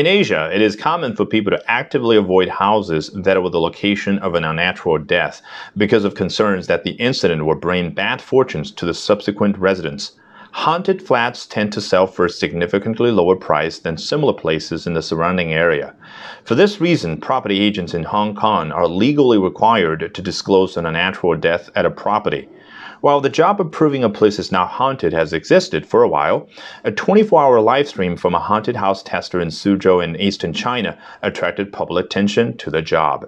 In Asia, it is common for people to actively avoid houses that were the location of an unnatural death because of concerns that the incident will bring bad fortunes to the subsequent residents. Haunted flats tend to sell for a significantly lower price than similar places in the surrounding area. For this reason, property agents in Hong Kong are legally required to disclose an unnatural death at a property. While the job of proving a place is now haunted has existed for a while, a 24 hour live stream from a haunted house tester in Suzhou in eastern China attracted public attention to the job.